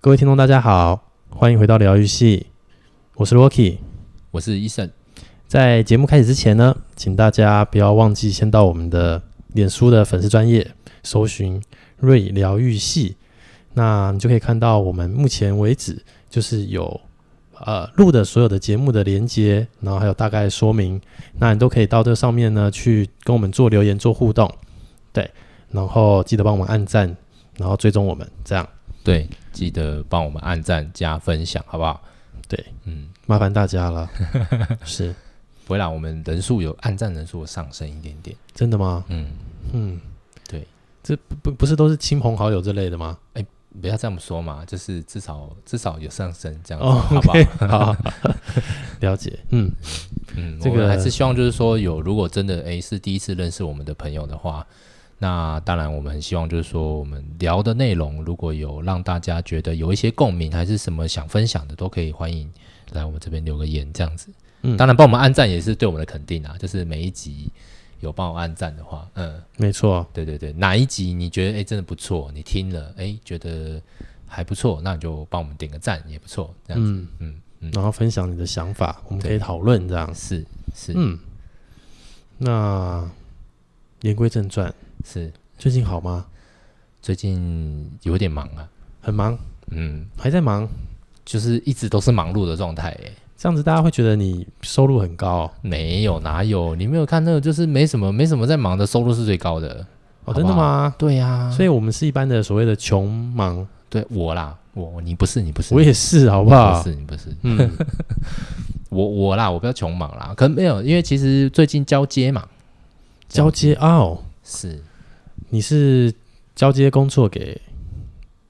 各位听众，大家好，欢迎回到疗愈系，我是 Rocky，我是 Eason。在节目开始之前呢，请大家不要忘记先到我们的脸书的粉丝专业搜寻“瑞疗愈系”，那你就可以看到我们目前为止就是有呃录的所有的节目的连接，然后还有大概说明，那你都可以到这上面呢去跟我们做留言做互动，对，然后记得帮我们按赞，然后追踪我们，这样。对，记得帮我们按赞加分享，好不好？对，嗯，麻烦大家了。是，不会让我们人数有按赞人数上升一点点。真的吗？嗯嗯，对，这不不不是都是亲朋好友之类的吗？哎，不要这么说嘛，就是至少至少有上升这样子，哦、好不好好，了解。嗯嗯，这个还是希望就是说有，如果真的哎是第一次认识我们的朋友的话。那当然，我们很希望就是说，我们聊的内容如果有让大家觉得有一些共鸣，还是什么想分享的，都可以欢迎来我们这边留个言，这样子。嗯，当然帮我们按赞也是对我们的肯定啊，就是每一集有帮我按赞的话，嗯，没错，对对对，哪一集你觉得哎、欸、真的不错，你听了哎、欸、觉得还不错，那你就帮我们点个赞也不错，这样子。嗯嗯嗯，然后分享你的想法，我们可以讨论这样。是是，嗯，那言归正传。是最近好吗？最近有点忙啊，很忙，嗯，还在忙，就是一直都是忙碌的状态。哎，这样子大家会觉得你收入很高？没有，哪有？你没有看那个，就是没什么，没什么在忙的，收入是最高的。哦，真的吗？对呀，所以我们是一般的所谓的穷忙。对我啦，我你不是，你不是，我也是，好不好？不是，你不是，嗯，我我啦，我比较穷忙啦，可能没有，因为其实最近交接嘛，交接哦，是。你是交接工作给，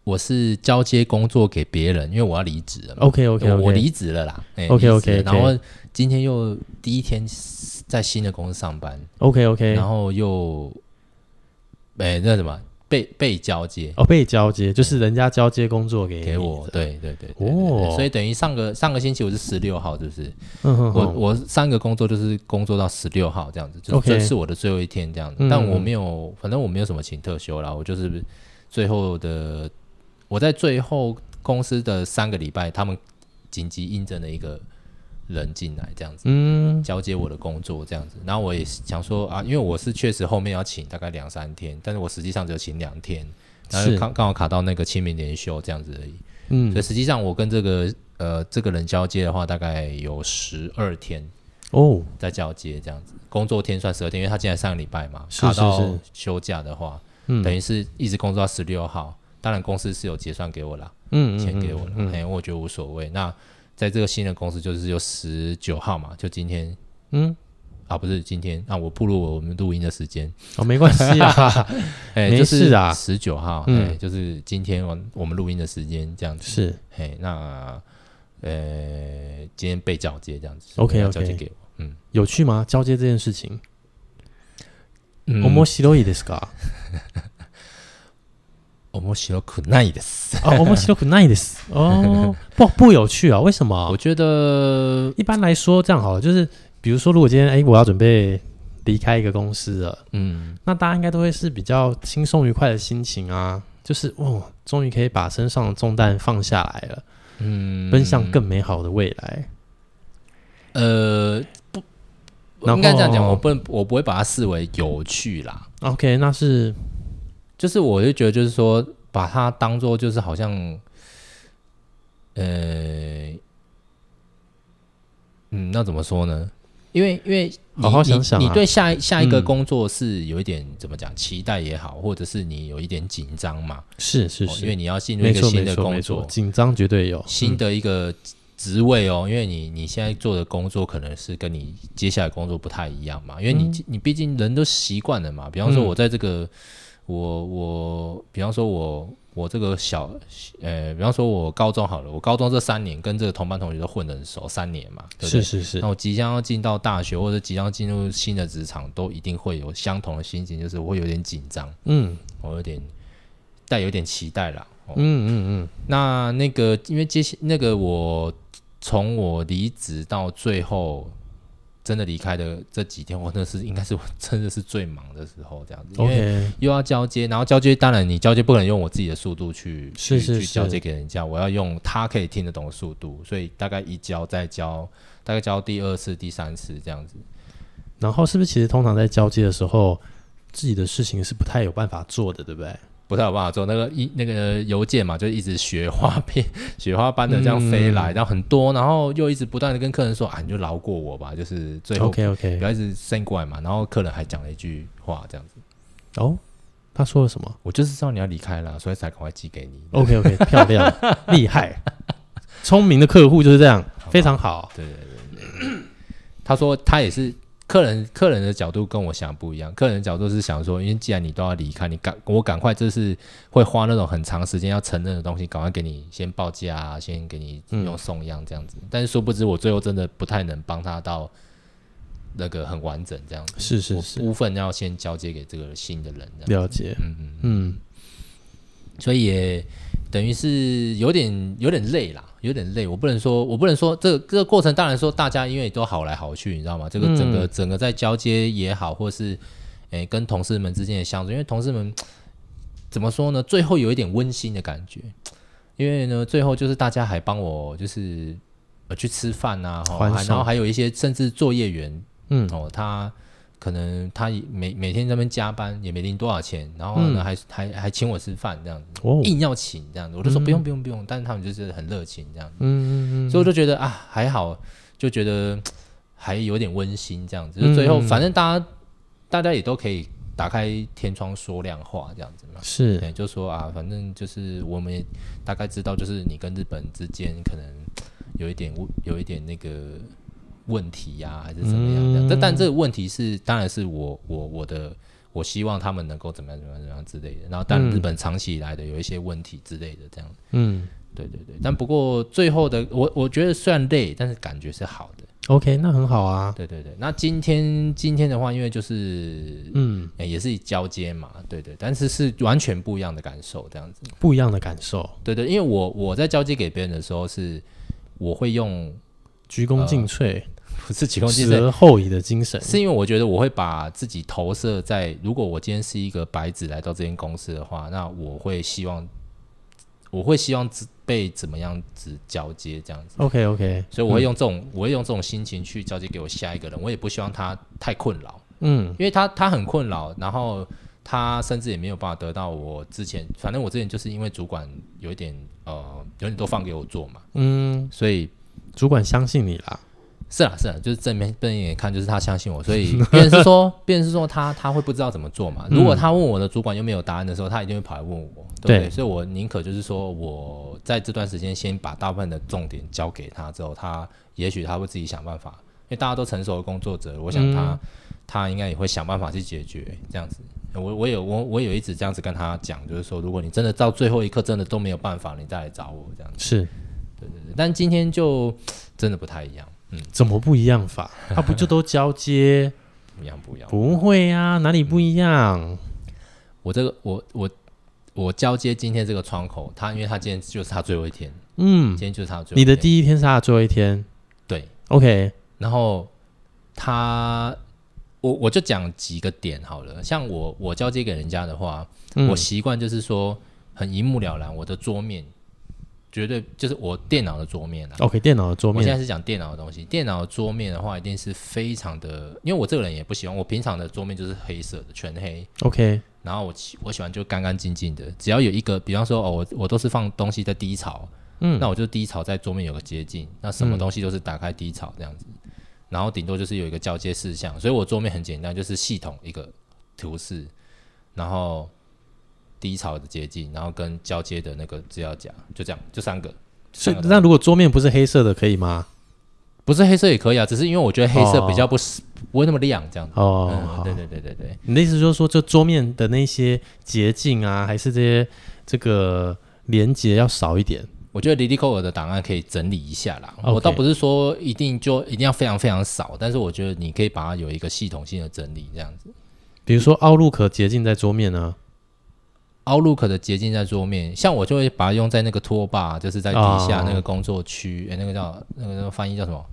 我是交接工作给别人，因为我要离职了。OK OK，, okay. 我离职了啦。OK OK，然后今天又第一天在新的公司上班。OK OK，然后又，哎，那什么？被被交接。哦，被交接就是人家交接工作给给我，对对对哦，所以等于上个上个星期我是十六号，就是嗯哼哼。我我三个工作就是工作到十六号这样子，就这是我的最后一天这样子，嗯、但我没有，反正我没有什么请特休啦，我就是最后的我在最后公司的三个礼拜，他们紧急应征了一个。人进来这样子，嗯，交接我的工作这样子，然后我也想说啊，因为我是确实后面要请大概两三天，但是我实际上只有请两天，然后刚刚好卡到那个清明连休这样子而已，嗯，所以实际上我跟这个呃这个人交接的话，大概有十二天哦，在交接这样子，工作天算十二天，因为他进来上个礼拜嘛，卡到休假的话，嗯，等于是一直工作到十六号，当然公司是有结算给我了，嗯，钱给我了，哎，我觉得无所谓，那。在这个新的公司，就是有十九号嘛，就今天，嗯，啊，不是今天，那、啊、我步入我们录音的时间，哦，没关系啊，哎，没事啊，十九号，哎，就是今天我我们录音的时间这样子，是，哎，那，呃，今天被交接这样子，OK OK，交接给我，嗯，有趣吗？交接这件事情，面白いですか？ 面白くないです。哦，面白くないです。哦，不不有趣啊？为什么？我觉得一般来说这样好了，就是比如说，如果今天哎，我要准备离开一个公司了，嗯，那大家应该都会是比较轻松愉快的心情啊，就是哦，终于可以把身上的重担放下来了，嗯，奔向更美好的未来。呃，不，应该这样讲，我不能，我不会把它视为有趣啦。OK，那是。 就是我就觉得，就是说，把它当做就是好像，呃，嗯，那怎么说呢？因为因为好好想想、啊，你对下下一个工作是有一点、嗯、怎么讲期待也好，或者是你有一点紧张嘛？是是是、哦，因为你要进入一个新的工作，紧张绝对有新的一个职位哦。嗯、因为你你现在做的工作可能是跟你接下来工作不太一样嘛，因为你、嗯、你毕竟人都习惯了嘛。比方说，我在这个。嗯我我比方说我，我我这个小，呃，比方说，我高中好了，我高中这三年跟这个同班同学都混得很熟，三年嘛，对对？是是是。那我即将要进到大学或者即将进入新的职场，都一定会有相同的心情，就是我会有点紧张，嗯，我有点带有点期待啦。哦、嗯嗯嗯。那那个，因为接那个我从我离职到最后。真的离开的这几天，我那是应该是我真的是最忙的时候，这样子，因为又要交接，然后交接当然你交接不可能用我自己的速度去去交接给人家，我要用他可以听得懂的速度，所以大概一交再交，大概交第二次、第三次这样子。然后是不是其实通常在交接的时候，自己的事情是不太有办法做的，对不对？不太有办法做那个一那个邮件嘛，就一直雪花片、雪花般的这样飞来，嗯、然后很多，然后又一直不断的跟客人说啊，你就饶过我吧，就是最后 OK OK，不要一直 send 过来嘛。然后客人还讲了一句话这样子，哦，他说了什么？我就是知道你要离开了，所以才赶快寄给你。OK OK，漂亮，厉害，聪明的客户就是这样，非常好。对对对对，他说他也是。客人客人的角度跟我想不一样，客人的角度是想说，因为既然你都要离开，你赶我赶快，就是会花那种很长时间要承认的东西，赶快给你先报价啊，先给你用送样这样子。嗯、但是殊不知，我最后真的不太能帮他到那个很完整这样子。是是是，部分要先交接给这个新的人。了解，嗯嗯嗯，所以也。等于是有点有点累啦，有点累。我不能说，我不能说这个这个过程。当然说，大家因为都好来好去，你知道吗？这个整个整个在交接也好，或是诶、欸、跟同事们之间的相处，因为同事们怎么说呢？最后有一点温馨的感觉，因为呢，最后就是大家还帮我就是呃去吃饭啊，然后还有一些甚至作业员，嗯哦他。可能他每每天在那边加班也没领多少钱，然后呢、嗯、还还还请我吃饭这样子，哦、硬要请这样子，我就说不用不用不用，但是他们就是很热情这样子，嗯嗯嗯，所以我就觉得啊还好，就觉得还有点温馨这样子，就最后反正大家大家也都可以打开天窗说亮话这样子嘛，是，就说啊反正就是我们也大概知道，就是你跟日本之间可能有一点有一点那个。问题呀、啊，还是怎么样这样？但、嗯、但这个问题是，当然是我我我的，我希望他们能够怎么样怎么样怎么样之类的。然后，但日本长期以来的有一些问题之类的这样。嗯，对对对。但不过最后的我我觉得虽然累，但是感觉是好的。OK，那很好啊。对对对。那今天今天的话，因为就是嗯、欸，也是交接嘛，对对。但是是完全不一样的感受，这样子。不一样的感受。对对，因为我我在交接给别人的时候是，我会用鞠躬尽瘁。呃不是鞠躬尽瘁，后移的精神，是因为我觉得我会把自己投射在，如果我今天是一个白纸来到这间公司的话，那我会希望，我会希望被怎么样子交接这样子。OK OK，所以我会用这种，嗯、我会用这种心情去交接给我下一个人，我也不希望他太困扰，嗯，因为他他很困扰，然后他甚至也没有办法得到我之前，反正我之前就是因为主管有一点呃，有点都放给我做嘛，嗯，所以主管相信你啦。是啊，是啊，就是正面正眼看，就是他相信我，所以别人是说，别人是说他他会不知道怎么做嘛。如果他问我的主管又没有答案的时候，他一定会跑来问我，对不对？对，所以我宁可就是说我在这段时间先把大部分的重点交给他，之后他也许他会自己想办法，因为大家都成熟的工作者，我想他、嗯、他应该也会想办法去解决这样子。我我有我我有一直这样子跟他讲，就是说，如果你真的到最后一刻真的都没有办法，你再来找我这样子。是，对对对，但今天就真的不太一样。嗯，怎么不一样法？他不就都交接？不一样，不一样。不会啊，哪里不一样？嗯、我这个，我我我交接今天这个窗口，他因为他今天就是他最后一天，嗯，今天就是他最后一天。你的第一天是他的最后一天，对，OK。然后他，我我就讲几个点好了。像我我交接给人家的话，嗯、我习惯就是说很一目了然，我的桌面。绝对就是我电脑的桌面啊。OK，电脑的桌面。我现在是讲电脑的东西。电脑桌面的话，一定是非常的，因为我这个人也不喜欢。我平常的桌面就是黑色的，全黑。OK。然后我我喜欢就干干净净的，只要有一个，比方说哦，我我都是放东西在低槽，嗯，那我就低槽在桌面有个捷径，那什么东西都是打开低槽这样子，嗯、然后顶多就是有一个交接事项，所以我桌面很简单，就是系统一个图示，然后。低潮的捷径，然后跟交接的那个资料夹，就这样，就三个。所以，那如果桌面不是黑色的，可以吗？不是黑色也可以啊，只是因为我觉得黑色比较不、哦、不会那么亮，这样子。哦、嗯，对对对对对。你的意思就是说，就桌面的那些捷径啊，还是这些这个连接要少一点？我觉得 LilyCode 的档案可以整理一下啦。Okay 我倒不是说一定就一定要非常非常少，但是我觉得你可以把它有一个系统性的整理，这样子。比如说 Outlook 捷径在桌面呢？Outlook 的捷径在桌面，像我就会把它用在那个 Toolbar，就是在底下那个工作区，哎、oh. 欸，那个叫那个那个翻译叫什么？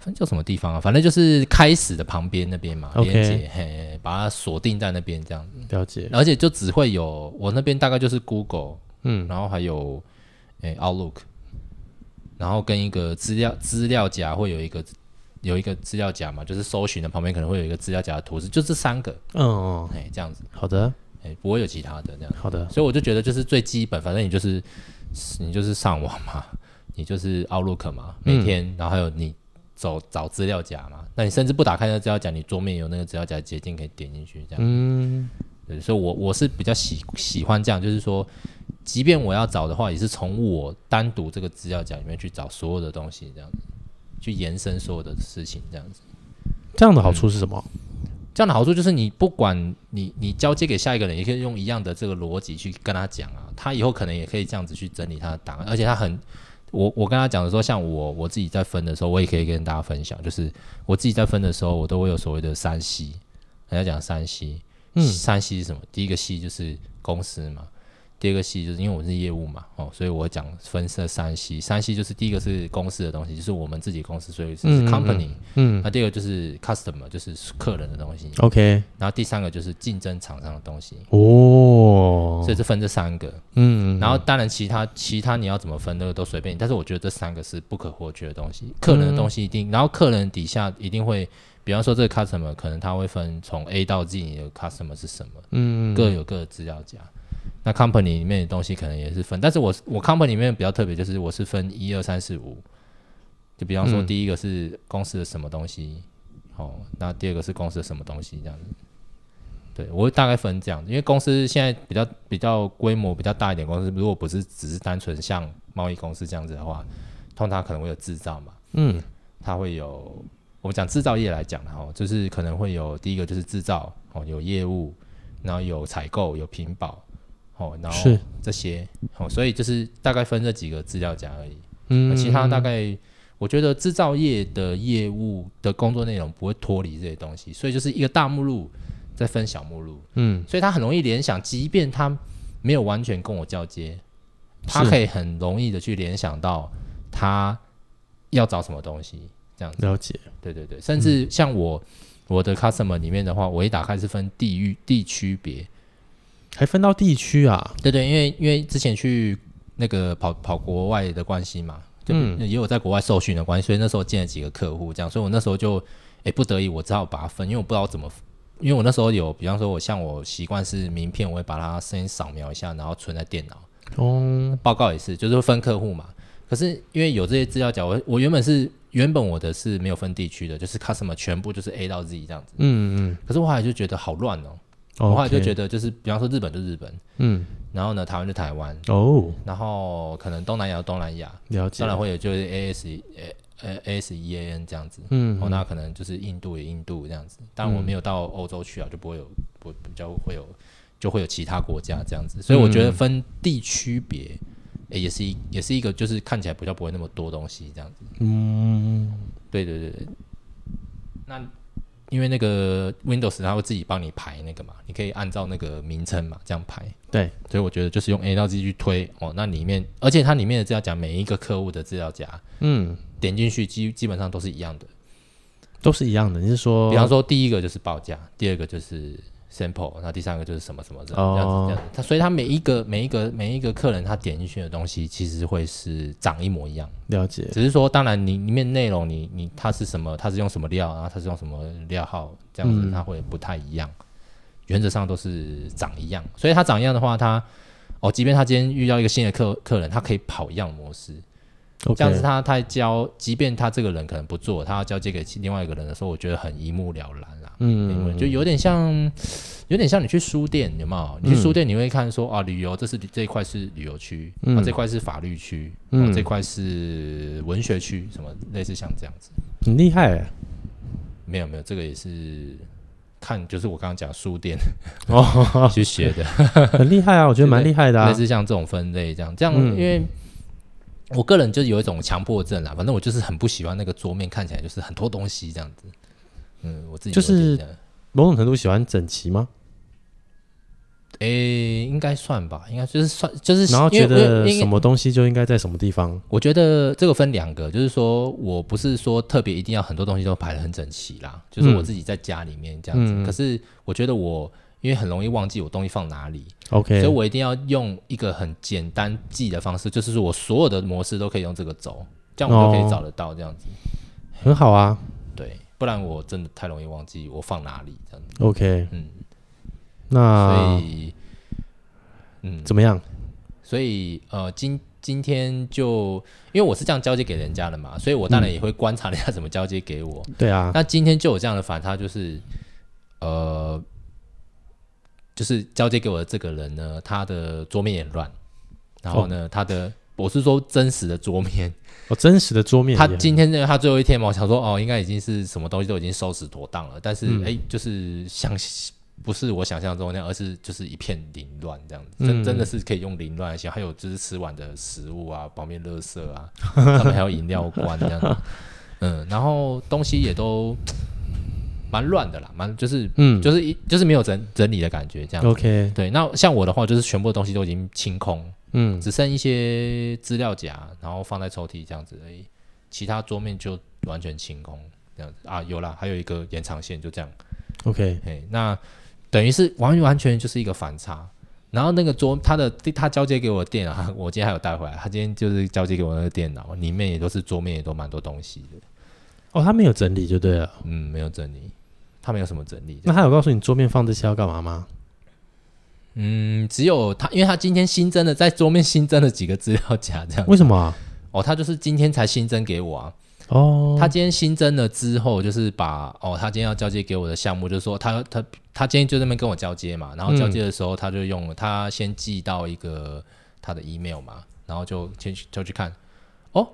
分叫什么地方啊？反正就是开始的旁边那边嘛，连接 Okay. 嘿，把它锁定在那边这样子。了解。而且就只会有我那边大概就是 Google，嗯，然后还有诶、欸、Outlook，然后跟一个资料资料夹会有一个有一个资料夹嘛，就是搜寻的旁边可能会有一个资料夹的图示，就这三个，嗯嗯，哎，这样子。好的，哎，不会有其他的那样。好的，所以我就觉得就是最基本，反正你就是你就是上网嘛。你就是 Outlook 嘛，每天，嗯、然后还有你走找资料夹嘛，那你甚至不打开那个资料夹，你桌面有那个资料夹捷径可以点进去，这样。嗯，对，所以我我是比较喜喜欢这样，就是说，即便我要找的话，也是从我单独这个资料夹里面去找所有的东西，这样子，去延伸所有的事情，这样子。这样的好处是什么？嗯、这样的好处就是你不管你你交接给下一个人，也可以用一样的这个逻辑去跟他讲啊，他以后可能也可以这样子去整理他的档案，而且他很。我我跟他讲的时候，像我我自己在分的时候，我也可以跟大家分享，就是我自己在分的时候，我都会有所谓的三 C，人家讲三 C，嗯，三 C 是什么？第一个 C 就是公司嘛。第二个 C 就是因为我是业务嘛，哦，所以我讲分设三 C，三 C 就是第一个是公司的东西，就是我们自己公司，所以是 company，嗯，嗯，那第二个就是 customer，就是客人的东西，OK，然后第三个就是竞争厂商的东西，哦，所以是分这三个，嗯，然后当然其他其他你要怎么分那个都随便你，但是我觉得这三个是不可或缺的东西，客人的东西一定，嗯、然后客人底下一定会，比方说这个 customer 可能他会分从 A 到 Z，你的 customer 是什么，嗯，各有各的资料夹。那 company 里面的东西可能也是分，但是我我 company 里面比较特别，就是我是分一二三四五，就比方说第一个是公司的什么东西，嗯、哦，那第二个是公司的什么东西这样子，对我会大概分这样，因为公司现在比较比较规模比较大一点，公司如果不是只是单纯像贸易公司这样子的话，通常可能会有制造嘛，嗯，它会有我们讲制造业来讲的话，就是可能会有第一个就是制造哦，有业务，然后有采购，有品保。哦，然后这些哦，所以就是大概分这几个资料夹而已。嗯，其他大概我觉得制造业的业务的工作内容不会脱离这些东西，所以就是一个大目录再分小目录。嗯，所以他很容易联想，即便他没有完全跟我交接，他可以很容易的去联想到他要找什么东西，这样子。了解。对对对，甚至像我、嗯、我的 customer 里面的话，我一打开是分地域地区别。还分到地区啊？对对，因为因为之前去那个跑跑国外的关系嘛，就，也有在国外受训的关系，所以那时候见了几个客户，这样，所以我那时候就哎不得已，我只好把它分，因为我不知道怎么，因为我那时候有，比方说我像我习惯是名片，我会把它先扫描一下，然后存在电脑。哦，报告也是，就是分客户嘛。可是因为有这些资料夹，我我原本是原本我的是没有分地区的，就是 customer 全部就是 A 到 Z 这样子。嗯嗯。可是我后来就觉得好乱哦。我后来就觉得，就是比方说日本就日本，嗯，然后呢，台湾就台湾，哦，然后可能东南亚东南亚，了解，当然会有就是 A S E 呃 A S E A N 这样子，嗯，那可能就是印度也印度这样子，当然我没有到欧洲去啊，就不会有不比较会有就会有其他国家这样子，所以我觉得分地区别，诶也是一也是一个就是看起来比较不会那么多东西这样子，嗯，对对对对，那。因为那个 Windows 它会自己帮你排那个嘛，你可以按照那个名称嘛这样排。对，所以我觉得就是用 A 到 Z 去推哦，那里面而且它里面的资料夹每一个客户的资料夹，嗯，点进去基基本上都是一样的，都是一样的。你是说，比方说第一个就是报价，第二个就是。sample，那第三个就是什么什么这样子这样子，他所以他每一个每一个每一个客人他点进去的东西其实会是长一模一样，了解。只是说当然你里面内容你你它是什么，它是用什么料，然后它是用什么料号这样子，它会不太一样。嗯、原则上都是长一样，所以它长一样的话，它哦，即便他今天遇到一个新的客客人，他可以跑一样模式。这样子他，他他交，即便他这个人可能不做，他要交接给另外一个人的时候，我觉得很一目了然啦。嗯，就有点像，有点像你去书店，有没有？你去书店，你会看说、嗯、啊，旅游，这是这一块是旅游区，嗯、啊，这块是法律区，嗯、啊，这块是文学区，什么类似像这样子。很厉害、欸。没有没有，这个也是看，就是我刚刚讲书店哦 去学的，很厉害啊，我觉得蛮厉害的、啊。类似像这种分类这样，这样因为。嗯我个人就有一种强迫症啦，反正我就是很不喜欢那个桌面看起来就是很多东西这样子。嗯，我自己就是某种程度喜欢整齐吗？诶、欸，应该算吧，应该就是算，就是然后觉得什么东西就应该在什么地方。我觉得这个分两个，就是说我不是说特别一定要很多东西都排的很整齐啦，就是我自己在家里面这样子。嗯、可是我觉得我因为很容易忘记我东西放哪里，OK，所以我一定要用一个很简单记的方式，就是说我所有的模式都可以用这个走，这样我就可以找得到这样子，哦、很好啊。对，不然我真的太容易忘记我放哪里这样子。OK，嗯。那所以，嗯，怎么样？所以，呃，今今天就因为我是这样交接给人家的嘛，所以我当然也会观察人家怎么交接给我。对啊。那今天就有这样的反差，就是，呃，就是交接给我的这个人呢，他的桌面也乱，然后呢，哦、他的我是说真实的桌面，哦，真实的桌面。他今天呢，他最后一天嘛，我想说，哦，应该已经是什么东西都已经收拾妥当了，但是，哎、嗯，就是想。不是我想象中那样，而是就是一片凌乱这样子，真真的是可以用凌乱来形容。还有就是吃完的食物啊，旁边垃圾啊，他们还有饮料罐这样子，嗯，然后东西也都蛮乱的啦，蛮就是嗯，就是一就是没有整整理的感觉这样子。OK，对，那像我的话，就是全部的东西都已经清空，嗯，只剩一些资料夹，然后放在抽屉这样子而已，其他桌面就完全清空这样子啊，有啦，还有一个延长线就这样。OK，嘿，那。等于是完完全就是一个反差，然后那个桌，他的他交接给我的电脑，我今天还有带回来。他今天就是交接给我那个电脑，里面也都是桌面，也都蛮多东西的。哦，他没有整理就对了。嗯，没有整理，他没有什么整理。那他有告诉你桌面放这些要干嘛吗？嗯，只有他，因为他今天新增的，在桌面新增了几个资料夹，这样。为什么啊？哦，他就是今天才新增给我啊。哦，他今天新增了之后，就是把哦，他今天要交接给我的项目，就是说他他他今天就在那边跟我交接嘛，然后交接的时候，他就用了、嗯、他先寄到一个他的 email 嘛，然后就先去就去看，哦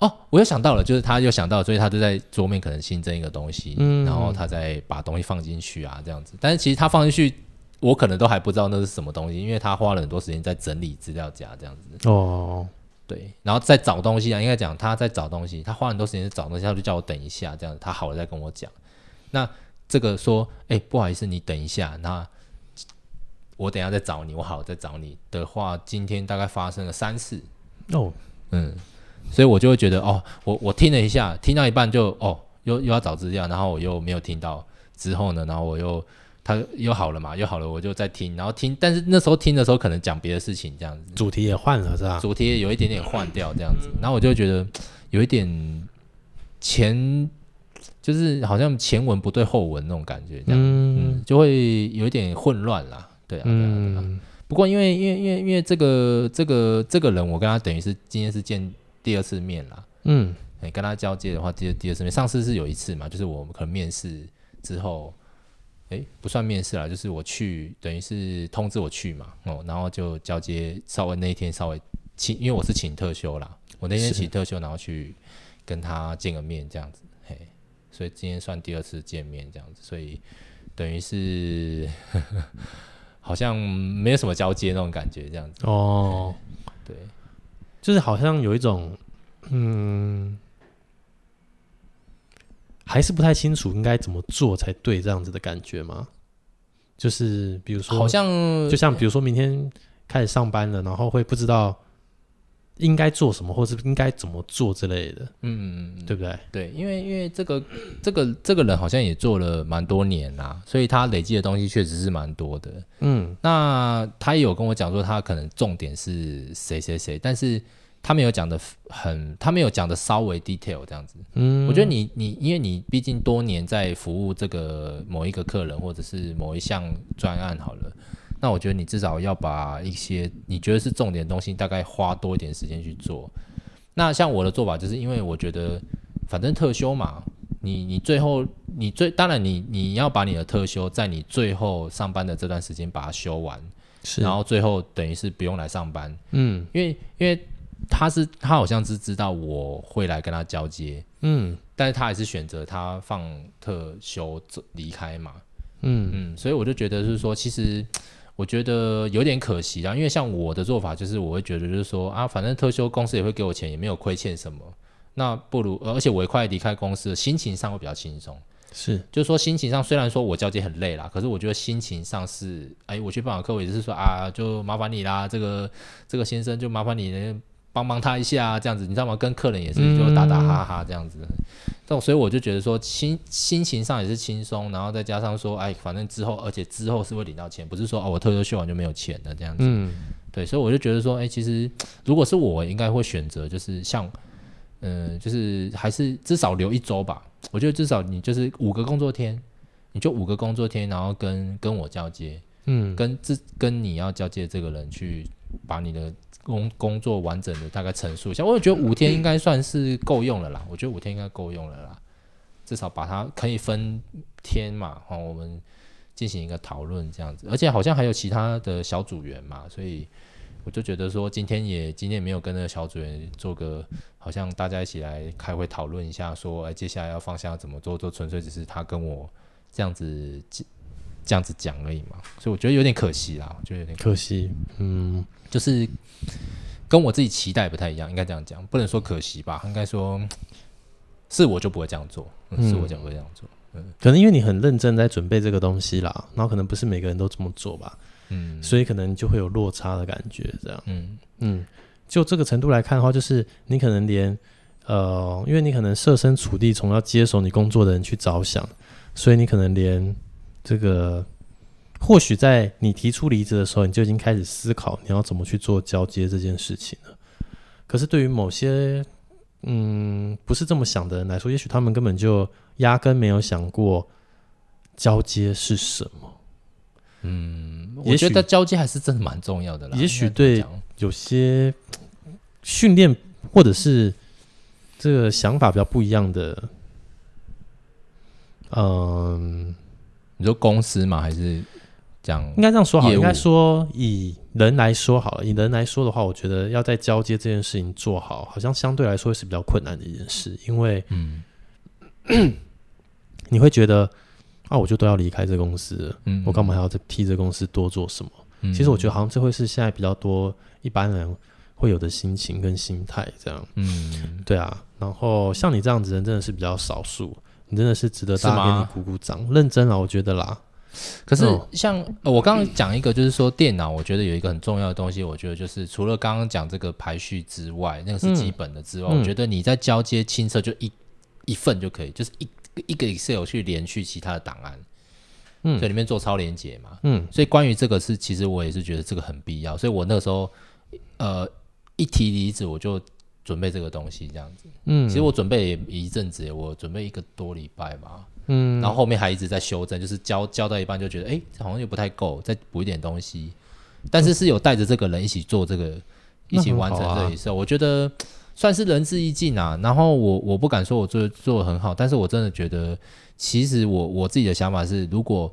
哦，我又想到了，就是他又想到，所以他就在桌面可能新增一个东西，嗯、然后他再把东西放进去啊，这样子。但是其实他放进去，我可能都还不知道那是什么东西，因为他花了很多时间在整理资料夹这样子。哦。对，然后再找东西啊，应该讲他在找东西，他花很多时间找东西，他就叫我等一下，这样子他好了再跟我讲。那这个说，哎，不好意思，你等一下，那我等一下再找你，我好了再找你的话，今天大概发生了三次哦，嗯，所以我就会觉得，哦，我我听了一下，听到一半就哦，又又要找资料，然后我又没有听到，之后呢，然后我又。他又好了嘛？又好了，我就在听，然后听，但是那时候听的时候可能讲别的事情，这样子，主题也换了是吧？主题也有一点点换掉这样子，然后我就觉得有一点前，就是好像前文不对后文那种感觉，这样，嗯，嗯，就会有一点混乱啦。对啊，对啊，对啊。嗯，不过因为因为因为因为这个这个这个人，我跟他等于是今天是见第二次面啦。嗯，你跟他交接的话，第二第二次面，上次是有一次嘛，就是我们可能面试之后。诶，不算面试啦，就是我去，等于是通知我去嘛，哦，然后就交接，稍微那一天稍微请，因为我是请特休啦，我那天请特休，然后去跟他见个面，这样子，嘿，所以今天算第二次见面，这样子，所以等于是 好像没有什么交接那种感觉，这样子，哦，对，就是好像有一种，嗯。还是不太清楚应该怎么做才对，这样子的感觉吗？就是比如说，好像就像比如说明天开始上班了，然后会不知道应该做什么，或是应该怎么做之类的，嗯，对不对？对，因为因为这个这个这个人好像也做了蛮多年啦，所以他累积的东西确实是蛮多的。嗯，那他也有跟我讲说，他可能重点是谁谁谁，但是。他没有讲的很，他没有讲的稍微 detail 这样子。嗯，我觉得你你，因为你毕竟多年在服务这个某一个客人或者是某一项专案好了，那我觉得你至少要把一些你觉得是重点的东西，大概花多一点时间去做。那像我的做法，就是因为我觉得反正特休嘛，你你最后你最当然你你要把你的特休在你最后上班的这段时间把它休完，是，然后最后等于是不用来上班。嗯，因为因为。他是他好像是知道我会来跟他交接，嗯，但是他还是选择他放特休走离开嘛，嗯嗯，所以我就觉得就是说，其实我觉得有点可惜啊，因为像我的做法就是我会觉得就是说啊，反正特休公司也会给我钱，也没有亏欠什么，那不如而且我也快离开公司，心情上会比较轻松。是，就是说心情上虽然说我交接很累啦，可是我觉得心情上是，哎，我去拜访客户也是说啊，就麻烦你啦，这个这个先生就麻烦你帮帮他一下，这样子，你知道吗？跟客人也是就打打哈哈这样子。这种、嗯、所以我就觉得说心心情上也是轻松，然后再加上说，哎，反正之后而且之后是会领到钱，不是说哦我退休休完就没有钱的这样子。嗯，对，所以我就觉得说，哎，其实如果是我，应该会选择就是像。嗯，就是还是至少留一周吧。我觉得至少你就是五个工作天，你就五个工作天，然后跟跟我交接，嗯，跟这跟你要交接这个人去把你的工工作完整的大概陈述一下。我也觉得五天应该算是够用了啦。我觉得五天应该够用了啦，至少把它可以分天嘛，哈，我们进行一个讨论这样子。而且好像还有其他的小组员嘛，所以。我就觉得说，今天也今天也没有跟那个小组员做个，好像大家一起来开会讨论一下，说，哎，接下来要方向怎么做，就纯粹只是他跟我这样子这样子讲而已嘛。所以我觉得有点可惜啦，我觉得有点可惜，嗯，就是跟我自己期待不太一样，应该这样讲，不能说可惜吧，应该说是我就不会这样做，嗯、是我就不会这样做，嗯，可能因为你很认真在准备这个东西啦，然后可能不是每个人都这么做吧。嗯，所以可能就会有落差的感觉，这样。嗯。嗯，就这个程度来看的话，就是你可能连呃，因为你可能设身处地从要接手你工作的人去着想，所以你可能连这个，或许在你提出离职的时候，你就已经开始思考你要怎么去做交接这件事情了。可是对于某些嗯不是这么想的人来说，也许他们根本就压根没有想过交接是什么。嗯，我觉得交接还是真的蛮重要的啦。也许对有些训练或者是这个想法比较不一样的，嗯，你说公司嘛，还是讲应该这样说好？应该说以人来说好了。以人来说的话，我觉得要在交接这件事情做好，好像相对来说是比较困难的一件事，因为嗯，你会觉得。那、啊、我就都要离开这公司了，嗯，我干嘛还要再替这公司多做什么？嗯、其实我觉得好像这会是现在比较多一般人会有的心情跟心态这样，嗯，对啊。然后像你这样子人真的是比较少数，你真的是值得大家给你鼓鼓掌，认真啊，我觉得啦。可是像、呃、我刚刚讲一个，就是说电脑，我觉得有一个很重要的东西，我觉得就是除了刚刚讲这个排序之外，那个是基本的之外，嗯、我觉得你在交接清册就一一份就可以，就是一。一个 Excel 去连续其他的档案，嗯，所以里面做超连接嘛，嗯，所以关于这个是，其实我也是觉得这个很必要，所以我那个时候，呃，一提离职我就准备这个东西这样子，嗯，其实我准备一阵子，我准备一个多礼拜吧，嗯，然后后面还一直在修正，就是教教到一半就觉得，哎，好像又不太够，再补一点东西，但是是有带着这个人一起做这个，一起完成这一次，我觉得。算是仁至义尽啊，然后我我不敢说我做做的很好，但是我真的觉得，其实我我自己的想法是，如果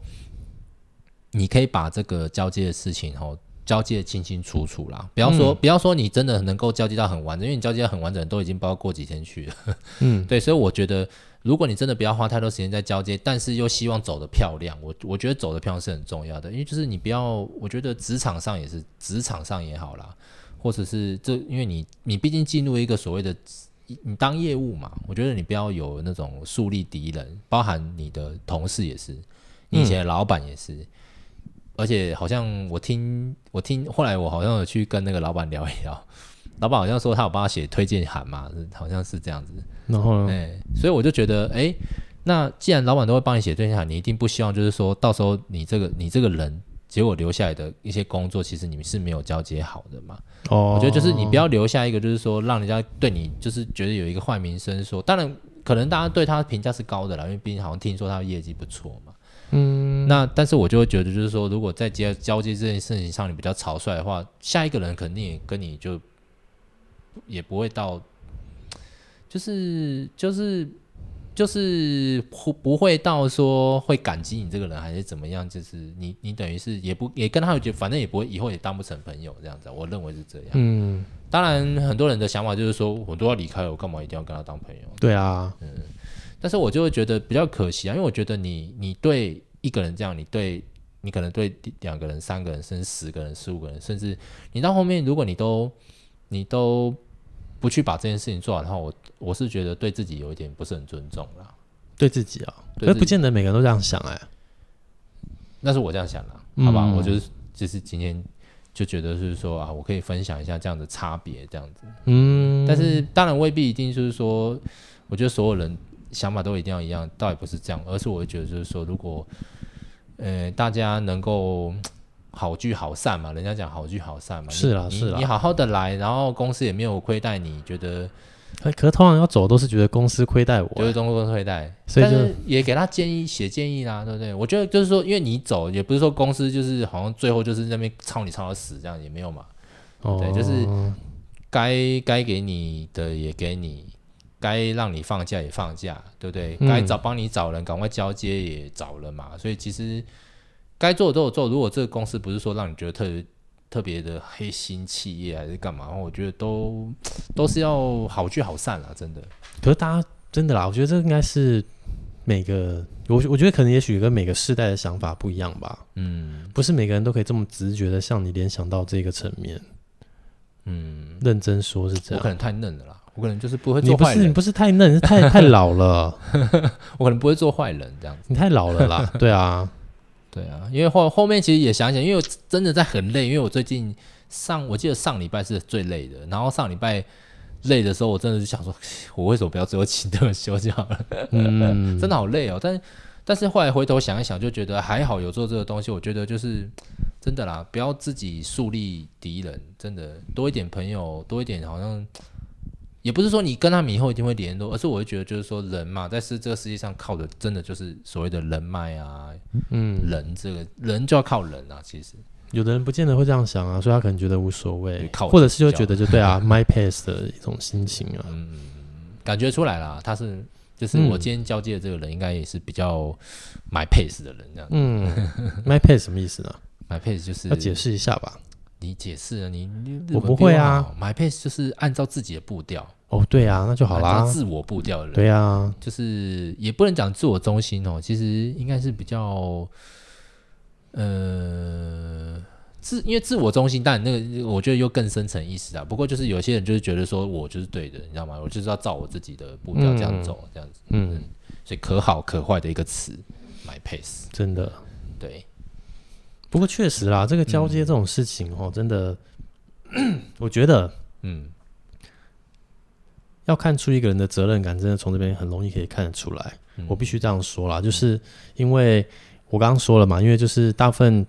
你可以把这个交接的事情吼交接的清清楚楚啦，不要说、嗯、不要说你真的能够交接到很完整，因为你交接到很完整都已经包括过几天去了，嗯，对，所以我觉得如果你真的不要花太多时间在交接，但是又希望走得漂亮，我我觉得走得漂亮是很重要的，因为就是你不要，我觉得职场上也是职场上也好啦。或者是这，因为你你毕竟进入一个所谓的你当业务嘛，我觉得你不要有那种树立敌人，包含你的同事也是，你以前的老板也是，嗯、而且好像我听我听后来我好像有去跟那个老板聊一聊，老板好像说他有帮他写推荐函嘛，好像是这样子。然后呢，哎，所以我就觉得，哎，那既然老板都会帮你写推荐函，你一定不希望就是说到时候你这个你这个人。结果留下来的一些工作，其实你们是没有交接好的嘛？哦，我觉得就是你不要留下一个，就是说让人家对你就是觉得有一个坏名声。说当然可能大家对他评价是高的啦，因为毕竟好像听说他的业绩不错嘛。嗯，那但是我就会觉得，就是说如果在接交接这件事情上你比较草率的话，下一个人肯定也跟你就也不会到，就是就是。就是不不会到说会感激你这个人还是怎么样，就是你你等于是也不也跟他们觉得反正也不会以后也当不成朋友这样子，我认为是这样。嗯，当然很多人的想法就是说我都要离开了，我干嘛一定要跟他当朋友？对啊，嗯，但是我就会觉得比较可惜啊，因为我觉得你你对一个人这样，你对你可能对两个人、三个人，甚至十个人、十五个人，甚至你到后面如果你都你都。不去把这件事情做好的话，我我是觉得对自己有一点不是很尊重啦。对自己啊，可是不见得每个人都这样想哎、欸。那是我这样想的，好吧？嗯、我就是就是今天就觉得是说啊，我可以分享一下这样的差别，这样子。嗯，但是当然未必一定就是说，我觉得所有人想法都一定要一样，倒也不是这样，而是我会觉得就是说，如果呃大家能够好聚好散嘛，人家讲好聚好散嘛，是啦是啦，你好好的来，然后公司也没有亏待你，觉得。可可是通常要走都是觉得公司亏待我，就是公司亏待，所以就也给他建议写建议啦，对不对？我觉得就是说，因为你走也不是说公司就是好像最后就是那边操你操到死这样也没有嘛，哦、对，就是该该给你的也给你，该让你放假也放假，对不对？该找帮你找人赶快交接也找了嘛，所以其实该做的都有做。如果这个公司不是说让你觉得特别。特别的黑心企业还是干嘛？我觉得都都是要好聚好散啦，真的。可是大家真的啦，我觉得这应该是每个我我觉得可能也许跟每个世代的想法不一样吧。嗯，不是每个人都可以这么直觉的向你联想到这个层面。嗯，认真说是这样。我可能太嫩了啦，我可能就是不会做坏人。你不是你不是太嫩，是太太老了。我可能不会做坏人这样子。你 太老了啦，对啊。对啊，因为后后面其实也想想，因为我真的在很累，因为我最近上，我记得上礼拜是最累的，然后上礼拜累的时候，我真的是想说，我为什么不要最后请特休就好了？嗯，真的好累哦。但是但是后来回头想一想，就觉得还好有做这个东西。我觉得就是真的啦，不要自己树立敌人，真的多一点朋友，多一点好像。也不是说你跟他们以后一定会联络，而是我会觉得就是说人嘛，在是这个世界上靠的真的就是所谓的人脉啊，嗯，人这个人就要靠人啊。其实有的人不见得会这样想啊，所以他可能觉得无所谓，或者是就觉得就对啊，my pace 的一种心情啊，嗯，感觉出来了，他是就是我今天交接的这个人，应该也是比较 my pace 的人这样。嗯，my pace 什么意思呢？my pace 就是要解释一下吧。你解释啊，你我不会啊，my pace 就是按照自己的步调。哦，对啊，那就好啦。自我步调的人，对啊，就是也不能讲自我中心哦，其实应该是比较，呃，自因为自我中心，但那个我觉得又更深层意思啊。不过就是有些人就是觉得说我就是对的，你知道吗？我就是要照我自己的步调这样走，嗯、这样子，嗯，嗯，所以可好可坏的一个词，my pace，真的，对。不过确实啦，这个交接这种事情哦，嗯、真的，我觉得，嗯。要看出一个人的责任感，真的从这边很容易可以看得出来。嗯、我必须这样说啦，就是因为我刚刚说了嘛，因为就是大部分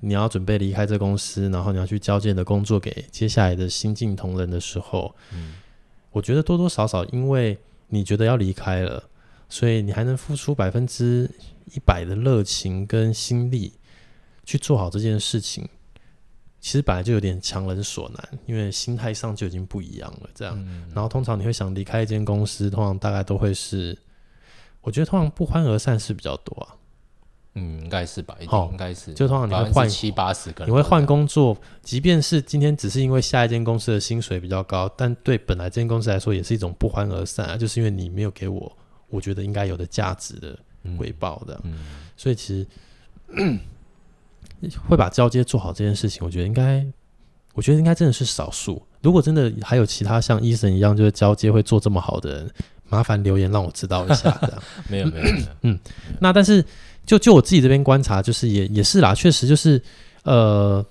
你要准备离开这公司，然后你要去交接的工作给接下来的新进同仁的时候，嗯、我觉得多多少少，因为你觉得要离开了，所以你还能付出百分之一百的热情跟心力去做好这件事情。其实本来就有点强人所难，因为心态上就已经不一样了。这样，嗯、然后通常你会想离开一间公司，通常大概都会是，我觉得通常不欢而散是比较多啊。嗯，应该是吧？一定应该是。哦、就通常你会换七八十个，你会换工作，即便是今天只是因为下一间公司的薪水比较高，但对本来这间公司来说也是一种不欢而散啊，就是因为你没有给我我觉得应该有的价值的回报的。嗯，嗯所以其实。会把交接做好这件事情，我觉得应该，我觉得应该真的是少数。如果真的还有其他像医生一样，就是交接会做这么好的人，麻烦留言让我知道一下。这样没有没有没有，嗯，那但是就就我自己这边观察，就是也也是啦，确实就是呃，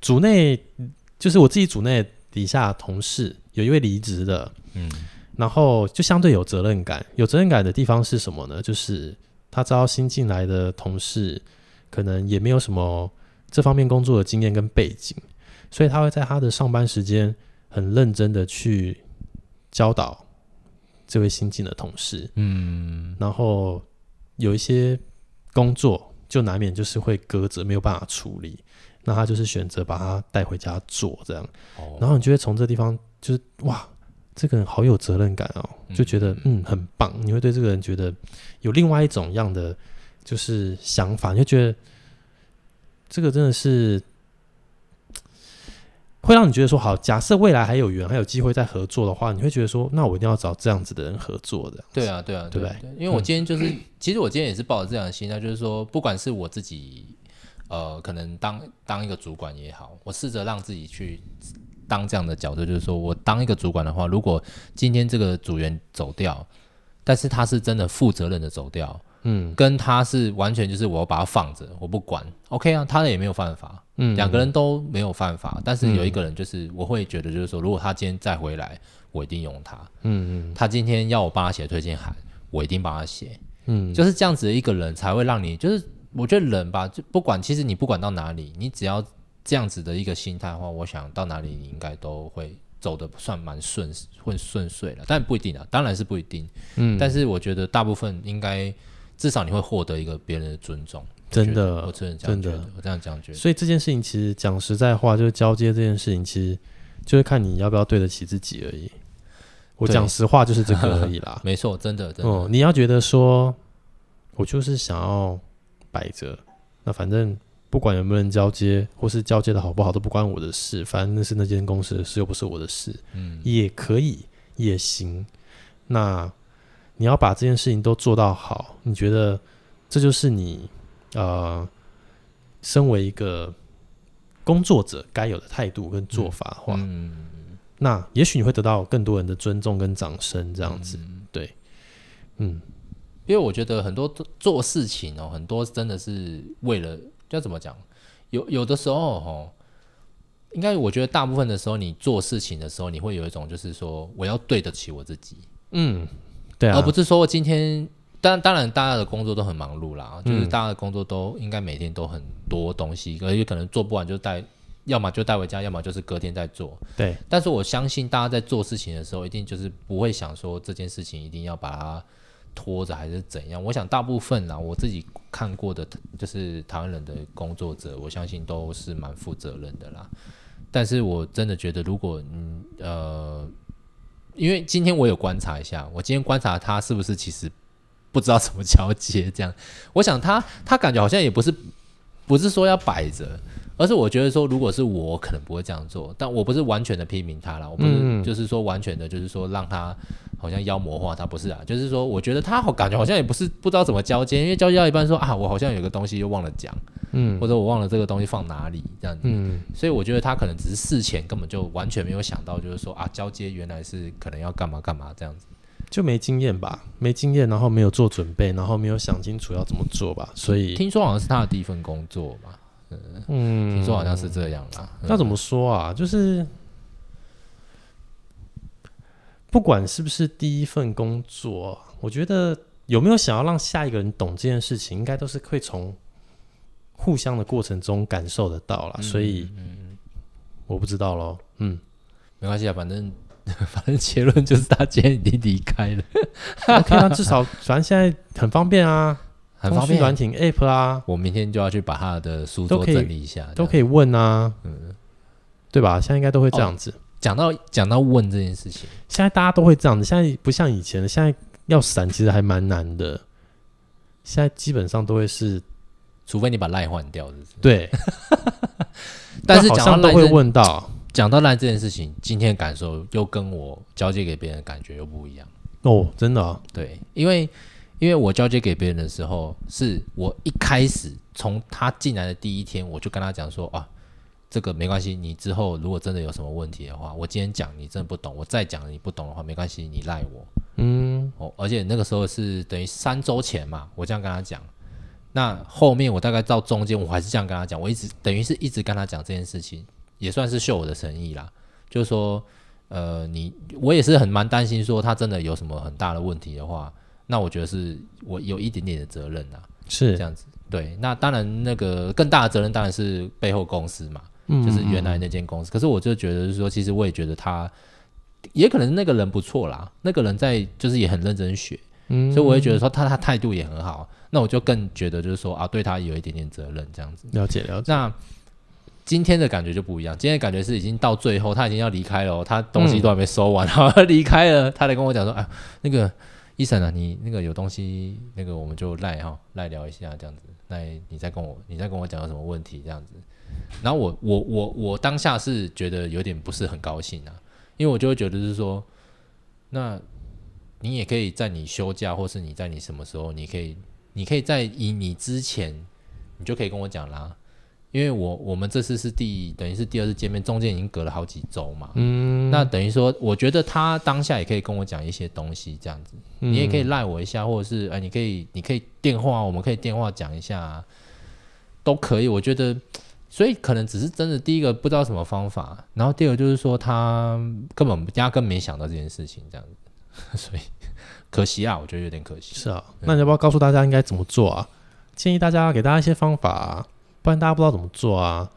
组内就是我自己组内底下同事有一位离职的，嗯，然后就相对有责任感。有责任感的地方是什么呢？就是他知道新进来的同事。可能也没有什么这方面工作的经验跟背景，所以他会在他的上班时间很认真的去教导这位新进的同事，嗯，然后有一些工作就难免就是会搁着没有办法处理，那他就是选择把他带回家做这样，然后你就会从这地方就是哇，这个人好有责任感哦，就觉得嗯很棒，你会对这个人觉得有另外一种样的。就是想法，你就觉得这个真的是会让你觉得说，好，假设未来还有缘，还有机会再合作的话，你会觉得说，那我一定要找这样子的人合作的。对啊，对啊，对不对？因为我今天就是，嗯、其实我今天也是抱着这样的心态，就是说，不管是我自己，呃，可能当当一个主管也好，我试着让自己去当这样的角色，就是说我当一个主管的话，如果今天这个组员走掉。但是他是真的负责任的走掉，嗯，跟他是完全就是我要把他放着，我不管，OK 啊，他也没有犯法，嗯，两个人都没有犯法，但是有一个人就是我会觉得就是说，如果他今天再回来，我一定用他，嗯嗯，他今天要我帮他写推荐函，我一定帮他写，嗯，就是这样子的一个人才会让你，就是我觉得人吧，就不管其实你不管到哪里，你只要这样子的一个心态的话，我想到哪里你应该都会。走的算蛮顺，会顺遂了，但不一定啊，当然是不一定。嗯，但是我觉得大部分应该至少你会获得一个别人的尊重。真的，我真的真的，我这样讲觉得。所以这件事情其实讲实在话，就是交接这件事情，其实就是看你要不要对得起自己而已。我讲实话就是这个 而已啦。没错，真的，真的。哦，你要觉得说，我就是想要摆着，那反正。不管有没有人交接，或是交接的好不好，都不关我的事。反正那是那间公司的事，又不是我的事。嗯，也可以，也行。那你要把这件事情都做到好，你觉得这就是你呃，身为一个工作者该有的态度跟做法的话，嗯，那也许你会得到更多人的尊重跟掌声。这样子，嗯，对，嗯，因为我觉得很多做事情哦，很多真的是为了。要怎么讲？有有的时候，哦，应该我觉得大部分的时候，你做事情的时候，你会有一种就是说，我要对得起我自己，嗯，对啊，而不是说今天，当当然大家的工作都很忙碌啦，就是大家的工作都应该每天都很多东西，而且可能做不完就带，要么就带回家，要么就是隔天再做，对。但是我相信大家在做事情的时候，一定就是不会想说这件事情一定要把它。拖着还是怎样？我想大部分啦，我自己看过的，就是台湾人的工作者，我相信都是蛮负责任的啦。但是我真的觉得，如果嗯呃，因为今天我有观察一下，我今天观察他是不是其实不知道怎么交接这样。我想他他感觉好像也不是不是说要摆着，而是我觉得说，如果是我，可能不会这样做。但我不是完全的批评他啦，我不是就是说完全的，就是说让他。好像妖魔化他不是啊，就是说，我觉得他好感觉好像也不是不知道怎么交接，因为交接到一半说啊，我好像有个东西又忘了讲，嗯，或者我忘了这个东西放哪里这样子，嗯，所以我觉得他可能只是事前根本就完全没有想到，就是说啊，交接原来是可能要干嘛干嘛这样子，就没经验吧，没经验，然后没有做准备，然后没有想清楚要怎么做吧，所以听说好像是他的第一份工作吧，嗯，听说好像是这样啦，那怎么说啊，就是。不管是不是第一份工作，我觉得有没有想要让下一个人懂这件事情，应该都是会从互相的过程中感受得到了。嗯、所以，嗯、我不知道喽。嗯，没关系啊，反正 反正结论就是他今天已经离开了。OK 啊，至少反正现在很方便啊，很方便。软体 App 啊，我明天就要去把他的书桌整理一下，都可以问啊，嗯，对吧？现在应该都会这样子。哦讲到讲到问这件事情，现在大家都会这样子。现在不像以前，现在要闪其实还蛮难的。现在基本上都会是，除非你把赖换掉，是不是？对。但是讲到都会问到，讲到赖这件事情，今天的感受又跟我交接给别人的感觉又不一样哦，真的啊？对，因为因为我交接给别人的时候，是我一开始从他进来的第一天，我就跟他讲说啊。这个没关系，你之后如果真的有什么问题的话，我今天讲你真的不懂，我再讲你不懂的话没关系，你赖我。嗯，哦，而且那个时候是等于三周前嘛，我这样跟他讲。那后面我大概到中间，我还是这样跟他讲，我一直等于是一直跟他讲这件事情，也算是秀我的诚意啦。就是说，呃，你我也是很蛮担心，说他真的有什么很大的问题的话，那我觉得是我有一点点的责任啊，是这样子。对，那当然那个更大的责任当然是背后公司嘛。就是原来那间公司，可是我就觉得是说，其实我也觉得他也可能那个人不错啦，那个人在就是也很认真学，嗯，所以我也觉得说他他态度也很好，那我就更觉得就是说啊，对他有一点点责任这样子。了解了解。那今天的感觉就不一样，今天的感觉是已经到最后，他已经要离开了，他东西都还没收完，然后 离开了，他来跟我讲说，啊，那个医生啊，你那个有东西，那个我们就赖哈赖聊一下这样子，那你再跟我你再跟我讲有什么问题这样子。然后我我我我当下是觉得有点不是很高兴啊，因为我就会觉得是说，那你也可以在你休假，或是你在你什么时候，你可以你可以在以你之前，你就可以跟我讲啦。因为我我们这次是第等于是第二次见面，中间已经隔了好几周嘛。嗯，那等于说，我觉得他当下也可以跟我讲一些东西，这样子，嗯、你也可以赖我一下，或者是哎，你可以你可以电话，我们可以电话讲一下，都可以。我觉得，所以可能只是真的第一个不知道什么方法，然后第二个就是说他根本压根没想到这件事情，这样子，所以可惜啊，我觉得有点可惜。是啊，那你要不要告诉大家应该怎么做啊？建议大家给大家一些方法啊。不然大家不知道怎么做啊？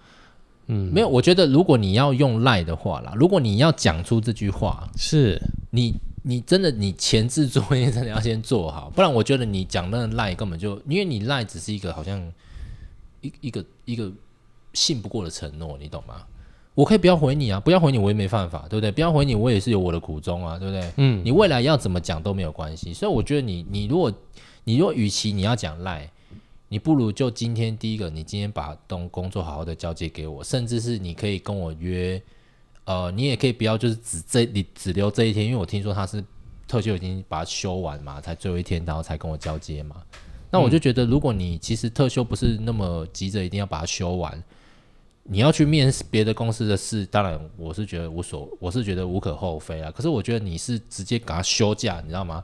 嗯，没有，我觉得如果你要用赖的话啦，如果你要讲出这句话，是你你真的你前置作业真的要先做好，不然我觉得你讲那个赖根本就，因为你赖只是一个好像一一个一个信不过的承诺，你懂吗？我可以不要回你啊，不要回你我也没办法，对不对？不要回你我也是有我的苦衷啊，对不对？嗯，你未来要怎么讲都没有关系，所以我觉得你你如果你如果与其你要讲赖。你不如就今天第一个，你今天把东工作好好的交接给我，甚至是你可以跟我约，呃，你也可以不要就是只这你只留这一天，因为我听说他是特休已经把它休完嘛，才最后一天，然后才跟我交接嘛。那我就觉得，如果你其实特休不是那么急着一定要把它休完，你要去面试别的公司的事，当然我是觉得无所，我是觉得无可厚非啊。可是我觉得你是直接给他休假，你知道吗？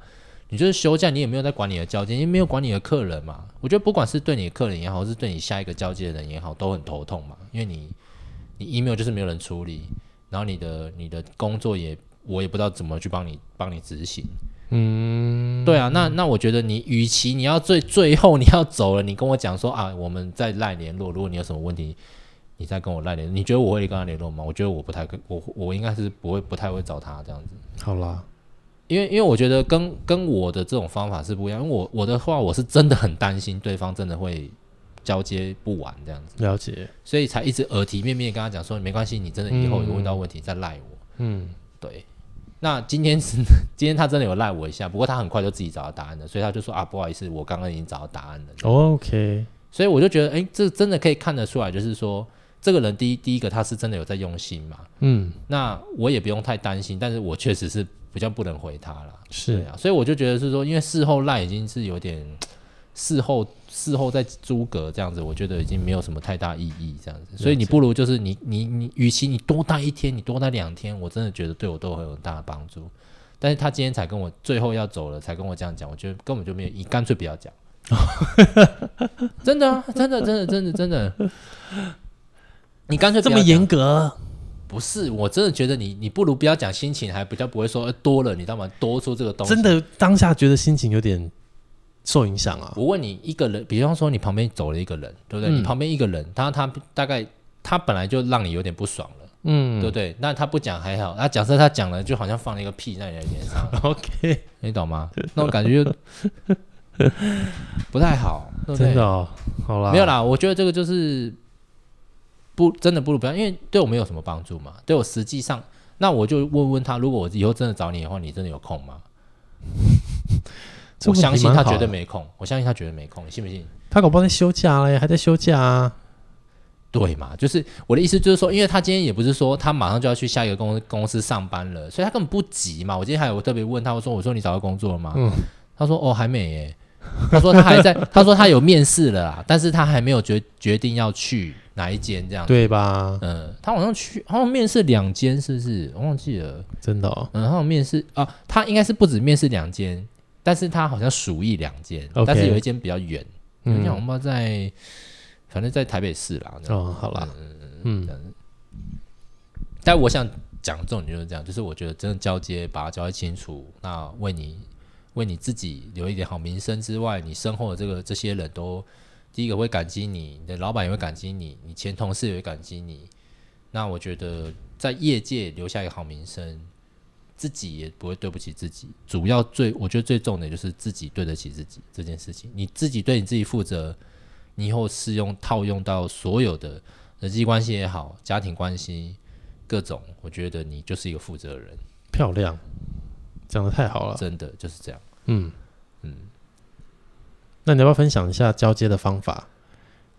你就是休假，你也没有在管你的交接，因为没有管你的客人嘛。我觉得不管是对你的客人也好，是对你下一个交接的人也好，都很头痛嘛。因为你你 email 就是没有人处理，然后你的你的工作也我也不知道怎么去帮你帮你执行。嗯，对啊，那那我觉得你与其你要最最后你要走了，你跟我讲说啊，我们再赖联络，如果你有什么问题，你再跟我赖联络。你觉得我会跟他联络吗？我觉得我不太跟我我应该是不会不太会找他这样子。好啦。因为，因为我觉得跟跟我的这种方法是不一样。因为我我的话，我是真的很担心对方真的会交接不完这样子。了解，所以才一直耳提面命跟他讲说，没关系，你真的以后有问到问题再赖我。嗯，对。那今天是 今天他真的有赖我一下，不过他很快就自己找到答案了，所以他就说啊，不好意思，我刚刚已经找到答案了。OK。所以我就觉得，哎，这真的可以看得出来，就是说这个人第一第一个他是真的有在用心嘛。嗯。那我也不用太担心，但是我确实是。比较不能回他了，是。啊，所以我就觉得是说，因为事后赖已经是有点 事后事后再诸葛这样子，我觉得已经没有什么太大意义这样子，所以你不如就是你你你，与其你多待一天，你多待两天，我真的觉得对我都会有很大的帮助。但是他今天才跟我最后要走了，才跟我这样讲，我觉得根本就没有，你干脆不要讲，真的啊，真的真的真的真的，你干脆这么严格。不是，我真的觉得你，你不如不要讲心情，还比较不会说多了，你知道吗？多出这个东西，真的当下觉得心情有点受影响啊。我问你，一个人，比方说你旁边走了一个人，对不对？嗯、你旁边一个人，他他大概他本来就让你有点不爽了，嗯，对不对？那他不讲还好，那假设他讲了，就好像放了一个屁在你的脸上，OK，你懂吗？那种感觉就不太好，对不对？真的哦，好啦，没有啦，我觉得这个就是。不，真的不如不要，因为对我没有什么帮助嘛。对我实际上，那我就问问他，如果我以后真的找你的话，你真的有空吗？我相信他绝对没空，我相信他绝对没空，你信不信？他搞不好在休假嘞，还在休假啊？对嘛？就是我的意思，就是说，因为他今天也不是说他马上就要去下一个公公司上班了，所以他根本不急嘛。我今天还有特别问他，我说：“我说你找到工作了吗？”嗯，他说：“哦，还没耶。”他说：“他还在，他说他有面试了啦，但是他还没有决决定要去。”哪一间这样子？对吧？嗯，他好像去，好像面试两间，是不是？我忘记了，真的、哦。嗯，他有面试啊，他应该是不止面试两间，但是他好像属意两间.但是有一间比较远，嗯，像我们在，反正在台北市啦。哦，好啦，嗯嗯嗯。但我想讲重点就是这样，就是我觉得真的交接，把它交接清楚，那为你为你自己留一点好名声之外，你身后的这个这些人都。第一个会感激你，你的老板也会感激你，你前同事也会感激你。那我觉得在业界留下一个好名声，自己也不会对不起自己。主要最我觉得最重的就是自己对得起自己这件事情。你自己对你自己负责，你以后适用套用到所有的人际关系也好，家庭关系各种，我觉得你就是一个负责人。漂亮，讲的太好了，真的就是这样。嗯嗯。那你要不要分享一下交接的方法？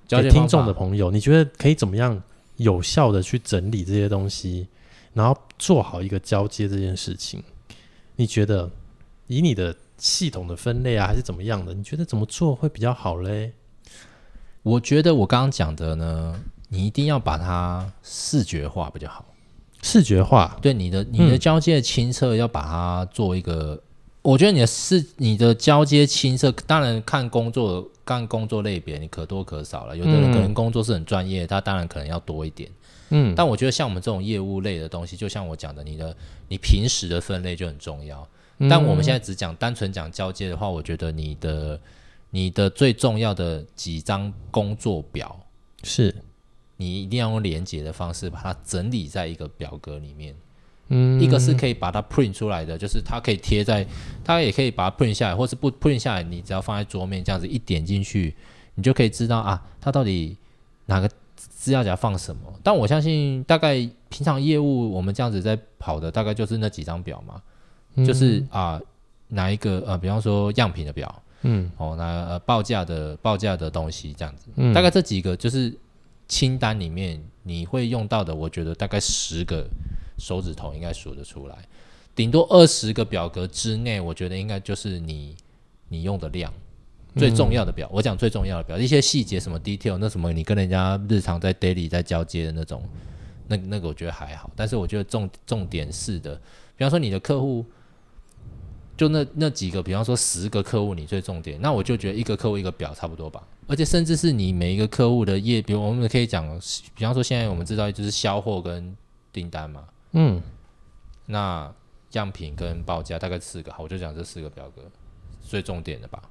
交接听众的朋友，你觉得可以怎么样有效的去整理这些东西，然后做好一个交接这件事情？你觉得以你的系统的分类啊，还是怎么样的？你觉得怎么做会比较好嘞？我觉得我刚刚讲的呢，你一定要把它视觉化比较好。视觉化，对你的你的交接清澈要把它做一个，嗯、我觉得你的是你的交接清册，当然看工作干工作类别，你可多可少了。有的人可能工作是很专业，他当然可能要多一点。嗯，但我觉得像我们这种业务类的东西，就像我讲的，你的你平时的分类就很重要。但我们现在只讲单纯讲交接的话，我觉得你的你的最重要的几张工作表是。你一定要用连接的方式把它整理在一个表格里面，嗯，一个是可以把它 print 出来的，就是它可以贴在，它也可以把它 print 下来，或是不 print 下来，你只要放在桌面这样子一点进去，你就可以知道啊，它到底哪个资料夹放什么。但我相信大概平常业务我们这样子在跑的，大概就是那几张表嘛，嗯、就是啊哪一个呃，比方说样品的表，嗯，哦，那呃报价的报价的东西这样子，嗯，大概这几个就是。清单里面你会用到的，我觉得大概十个手指头应该数得出来，顶多二十个表格之内，我觉得应该就是你你用的量最重要的表。嗯、我讲最重要的表，一些细节什么 detail，那什么你跟人家日常在 daily 在交接的那种，那那个我觉得还好。但是我觉得重重点是的，比方说你的客户。就那那几个，比方说十个客户，你最重点，那我就觉得一个客户一个表差不多吧。而且甚至是你每一个客户的业，比如我们可以讲，比方说现在我们知道就是销货跟订单嘛，嗯，那样品跟报价大概四个，好，我就讲这四个表格最重点的吧。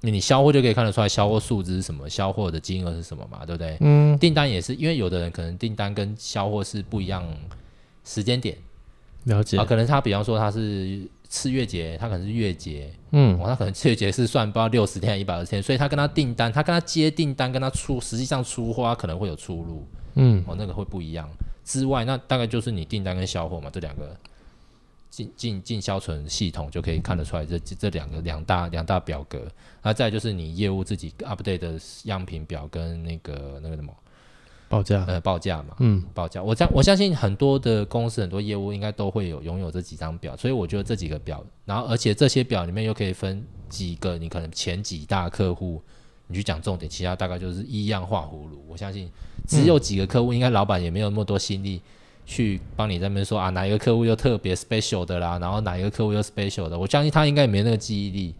你销货就可以看得出来销货数字是什么，销货的金额是什么嘛，对不对？嗯，订单也是，因为有的人可能订单跟销货是不一样时间点，了解啊，可能他比方说他是。次月结，他可能是月结，嗯，哦，他可能次月结是算不知道六十天还一百二十天，所以他跟他订单，他跟他接订单，跟他出实际上出货可能会有出入，嗯，哦，那个会不一样。之外，那大概就是你订单跟销货嘛，这两个进进进销存系统就可以看得出来这，这这两个两大两大表格。那再就是你业务自己 update 的样品表跟那个那个什么。报价，呃，报价嘛，嗯，报价。我相我相信很多的公司，很多业务应该都会有拥有这几张表，所以我觉得这几个表，然后而且这些表里面又可以分几个，你可能前几大客户，你去讲重点，其他大概就是一样画葫芦。我相信只有几个客户，应该老板也没有那么多心力去帮你在那边说啊，哪一个客户又特别 special 的啦，然后哪一个客户又 special 的，我相信他应该也没那个记忆力。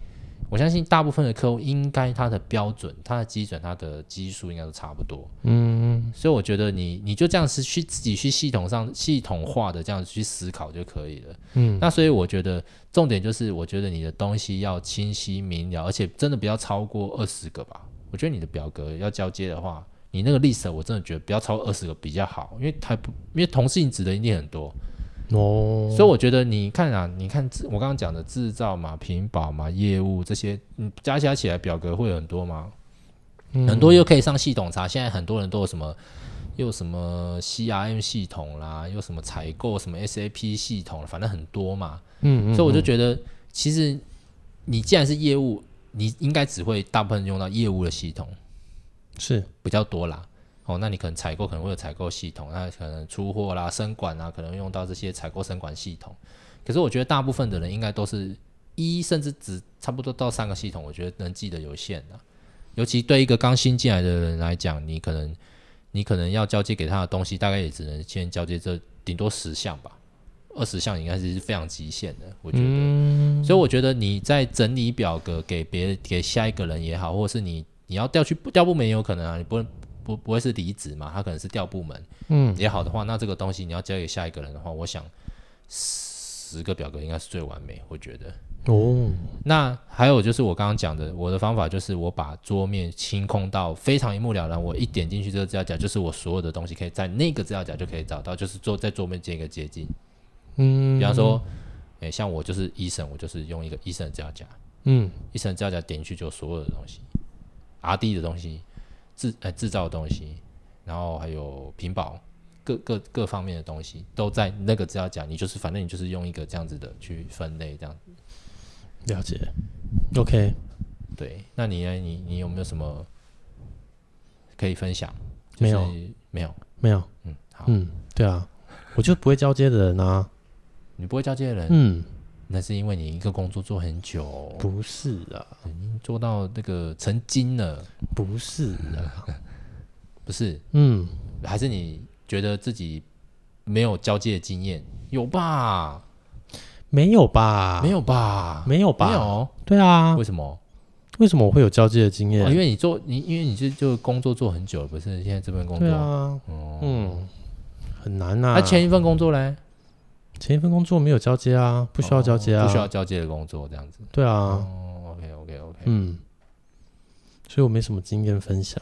我相信大部分的客户应该他的标准、他的基准、他的基数应该都差不多。嗯，所以我觉得你你就这样子去自己去系统上系统化的这样子去思考就可以了。嗯，那所以我觉得重点就是，我觉得你的东西要清晰明了，而且真的不要超过二十个吧。我觉得你的表格要交接的话，你那个 list 我真的觉得不要超过二十个比较好，因为它不因为同性质的一定很多。哦，所以我觉得你看啊，你看我刚刚讲的制造嘛、屏保嘛、业务这些，嗯，加加起来表格会有很多吗？嗯、很多又可以上系统查。现在很多人都有什么，又什么 CRM 系统啦，又什么采购什么 SAP 系统，反正很多嘛。嗯，嗯，嗯，所以我就觉得，其实你既然是业务，你应该只会大部分用到业务的系统，是比较多啦。哦，那你可能采购可能会有采购系统，那可能出货啦、生管啊，可能用到这些采购生管系统。可是我觉得大部分的人应该都是一甚至只差不多到三个系统，我觉得能记得有限的。尤其对一个刚新进来的人来讲，你可能你可能要交接给他的东西，大概也只能先交接这顶多十项吧，二十项应该是非常极限的，我觉得。嗯、所以我觉得你在整理表格给别人给下一个人也好，或者是你你要调去调部门也有可能啊，你不能。不不会是离职嘛？他可能是调部门，嗯，也好的话，那这个东西你要交给下一个人的话，我想十个表格应该是最完美，我觉得。哦，那还有就是我刚刚讲的，我的方法就是我把桌面清空到非常一目了然，我一点进去这个资料夹，就是我所有的东西可以在那个资料夹就可以找到，就是做在桌面建一个捷径。嗯，比方说，诶，像我就是医生，我就是用一个医生的资料夹，嗯，医生的资料夹点进去就所有的东西，RD 的东西。制呃制造的东西，然后还有屏保各各各方面的东西都在那个资料夹，你就是反正你就是用一个这样子的去分类这样子。了解，OK，对，那你呢？你你有没有什么可以分享？没有，没有，没有。嗯，好，嗯，对啊，我就不会交接的人啊。你不会交接的人，嗯。那是因为你一个工作做很久，不是啊，已经做到那个成精了，不是啊。不是？嗯，还是你觉得自己没有交接的经验？有吧？没有吧？没有吧？没有吧？没有。对啊。为什么？为什么我会有交接的经验？哦，因为你做你，因为你是就工作做很久了，不是？现在这份工作，对啊，哦、嗯，很难呐、啊。那、啊、前一份工作嘞？前一份工作没有交接啊，不需要交接啊，哦、不需要交接的工作这样子。对啊。哦，OK OK OK，嗯，所以我没什么经验分享。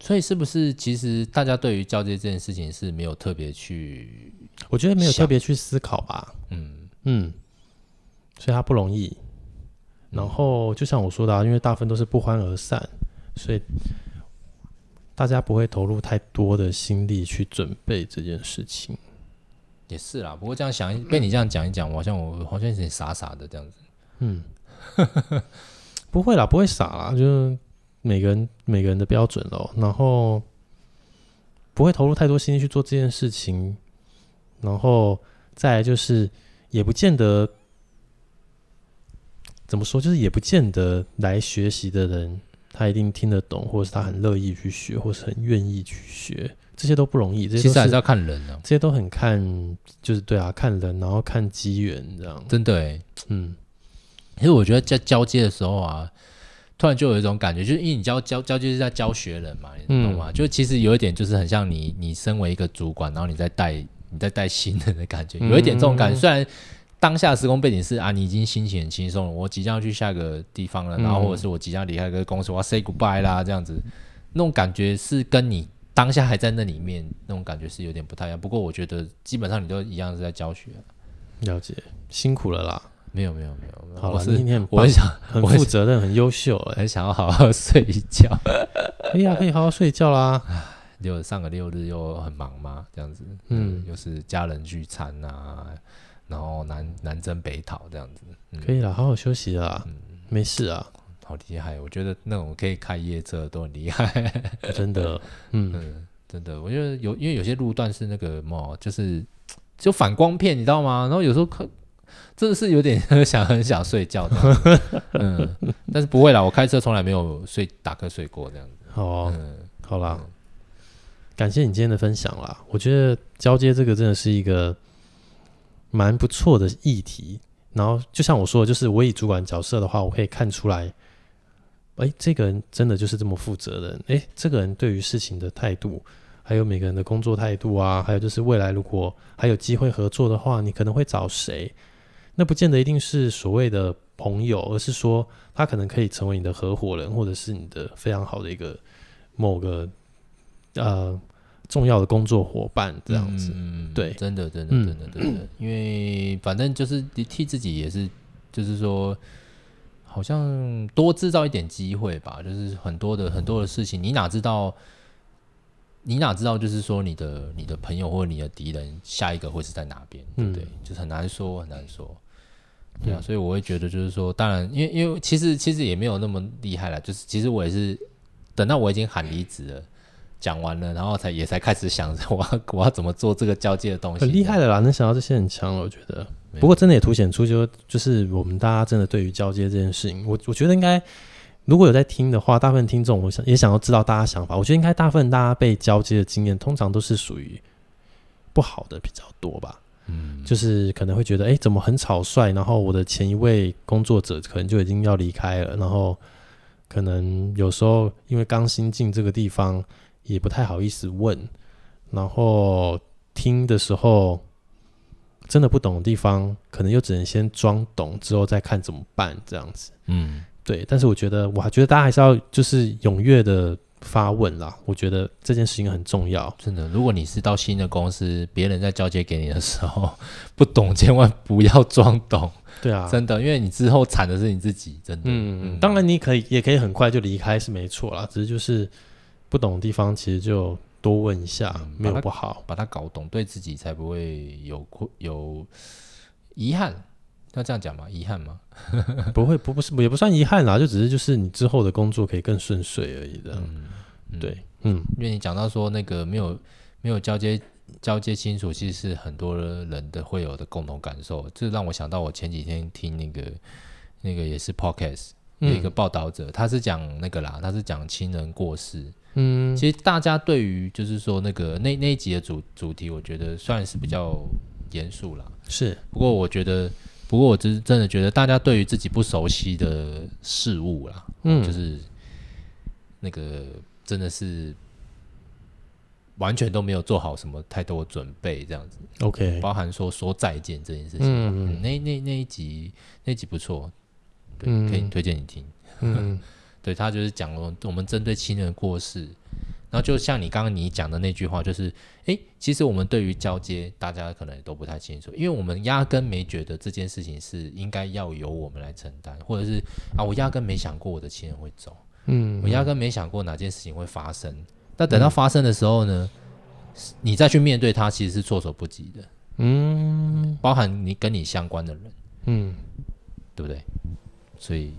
所以是不是其实大家对于交接这件事情是没有特别去？我觉得没有特别去思考吧。嗯嗯，所以它不容易。然后就像我说的啊，因为大部分都是不欢而散，所以大家不会投入太多的心力去准备这件事情。也是啦，不过这样想，被你这样讲一讲，我好像我好像有点傻傻的这样子。嗯，不会啦，不会傻啦，就是每个人每个人的标准咯。然后不会投入太多心力去做这件事情，然后再来就是也不见得。怎么说？就是也不见得来学习的人，他一定听得懂，或者是他很乐意去学，或是很愿意去学，这些都不容易。这些其实还是要看人啊，这些都很看，就是对啊，看人，然后看机缘这样。真的哎，嗯，其实我觉得在交接的时候啊，突然就有一种感觉，就是因为你交交交接是在教学人嘛，你懂吗？嗯、就其实有一点就是很像你，你身为一个主管，然后你在带你在带新人的感觉，有一点这种感觉，嗯、虽然。当下时空背景是啊，你已经心情很轻松了，我即将要去下个地方了，然后或者是我即将离开个公司，我要 say goodbye 啦，这样子，那种感觉是跟你当下还在那里面那种感觉是有点不太一样。不过我觉得基本上你都一样是在教学。了解，辛苦了啦。没有没有没有，没有好了，今天我很想很负责任，很优秀，很想要好好睡一觉。可以啊，可以好好睡一觉啦。六上个六日又很忙嘛，这样子，嗯，又是家人聚餐啊。然后南南征北讨这样子，嗯、可以了，好好休息啦，嗯、没事啊，好厉害！我觉得那种可以开夜车都很厉害，真的，嗯，嗯，真的，我觉得有，因为有些路段是那个嘛，就是就反光片，你知道吗？然后有时候可真的是有点 想很想睡觉的，嗯，但是不会啦，我开车从来没有睡打瞌睡过这样子。好、哦，嗯，好啦，嗯、感谢你今天的分享啦。我觉得交接这个真的是一个。蛮不错的议题，然后就像我说的，就是我以主管角色的话，我可以看出来，哎，这个人真的就是这么负责任，哎，这个人对于事情的态度，还有每个人的工作态度啊，还有就是未来如果还有机会合作的话，你可能会找谁？那不见得一定是所谓的朋友，而是说他可能可以成为你的合伙人，或者是你的非常好的一个某个呃。重要的工作伙伴这样子，嗯、对，真的，真的，真的，真的，嗯、因为反正就是替自己也是，就是说，好像多制造一点机会吧，就是很多的很多的事情，你哪知道，你哪知道，就是说你的你的朋友或者你的敌人下一个会是在哪边，对不对？嗯、就是很难说，很难说，对啊，所以我会觉得就是说，当然，因为因为其实其实也没有那么厉害了，就是其实我也是等到我已经喊离职了。讲完了，然后才也才开始想着我要我要怎么做这个交接的东西。很厉害的啦，能想到这些很强了，我觉得。不过真的也凸显出就就是我们大家真的对于交接这件事情，我我觉得应该如果有在听的话，大部分听众我想也想要知道大家想法。我觉得应该大部分大家被交接的经验，通常都是属于不好的比较多吧。嗯，就是可能会觉得，哎，怎么很草率？然后我的前一位工作者可能就已经要离开了，然后可能有时候因为刚新进这个地方。也不太好意思问，然后听的时候，真的不懂的地方，可能又只能先装懂，之后再看怎么办这样子。嗯，对。但是我觉得，我还觉得大家还是要就是踊跃的发问啦。我觉得这件事情很重要。真的，如果你是到新的公司，别人在交接给你的时候不懂，千万不要装懂。对啊，真的，因为你之后惨的是你自己。真的。嗯，嗯，当然你可以也可以很快就离开是没错啦，只是就是。不懂的地方，其实就多问一下，嗯、没有不好，把它搞懂，对自己才不会有困有遗憾。要这样讲吗？遗憾吗？不会，不不是，也不算遗憾啦，就只是就是你之后的工作可以更顺遂而已的。嗯，对，嗯，因为你讲到说那个没有没有交接交接清楚，其实是很多人的会有的共同感受。这让我想到我前几天听那个那个也是 podcast。有一个报道者，他是讲那个啦，他是讲亲人过世，嗯，其实大家对于就是说那个那那一集的主主题，我觉得算是比较严肃啦。是，不过我觉得，不过我真真的觉得，大家对于自己不熟悉的事物啦，嗯，就是那个真的是。完全都没有做好什么太多准备，这样子。OK，包含说说再见这件事情。嗯，嗯那那那一集那一集不错，对，嗯、可以推荐你听。嗯，对他就是讲了我们针对亲人过世，然后就像你刚刚你讲的那句话，就是诶，其实我们对于交接，大家可能都不太清楚，因为我们压根没觉得这件事情是应该要由我们来承担，或者是啊，我压根没想过我的亲人会走。嗯，我压根没想过哪件事情会发生。那等到发生的时候呢，嗯、你再去面对他，其实是措手不及的。嗯，包含你跟你相关的人，嗯，对不对？所以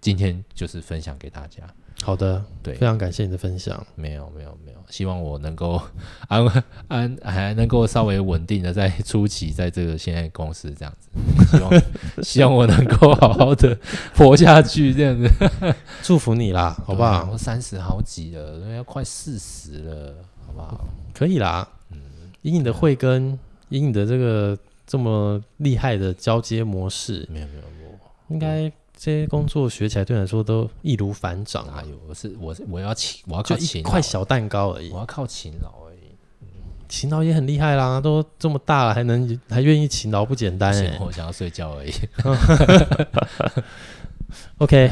今天就是分享给大家。好的，对，非常感谢你的分享。没有，没有，没有。希望我能够 安安还能够稍微稳定的在初期，在这个现在公司这样子。希望希望我能够好好的活下去，这样子。祝福你啦，好不好？我三十好几了，要快四十了，好不好？可以啦。嗯，以你的慧根，以你的这个这么厉害的交接模式，没有没有我应该。这些工作学起来对你来说都易如反掌啊！有我是我是我要勤，我要靠勤劳，一块小蛋糕而已。我要靠勤劳而已，勤劳也很厉害啦，都这么大了还能还愿意勤劳，不简单哎！我想要睡觉而已。OK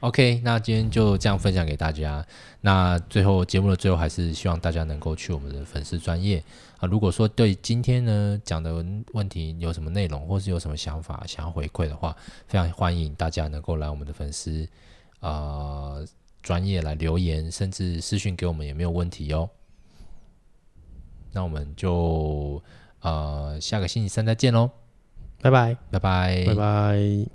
OK，那今天就这样分享给大家。那最后节目的最后，还是希望大家能够去我们的粉丝专页。啊，如果说对今天呢讲的问题有什么内容，或是有什么想法想要回馈的话，非常欢迎大家能够来我们的粉丝呃专业来留言，甚至私讯给我们也没有问题哦。那我们就呃下个星期三再见喽，拜拜，拜拜，拜拜。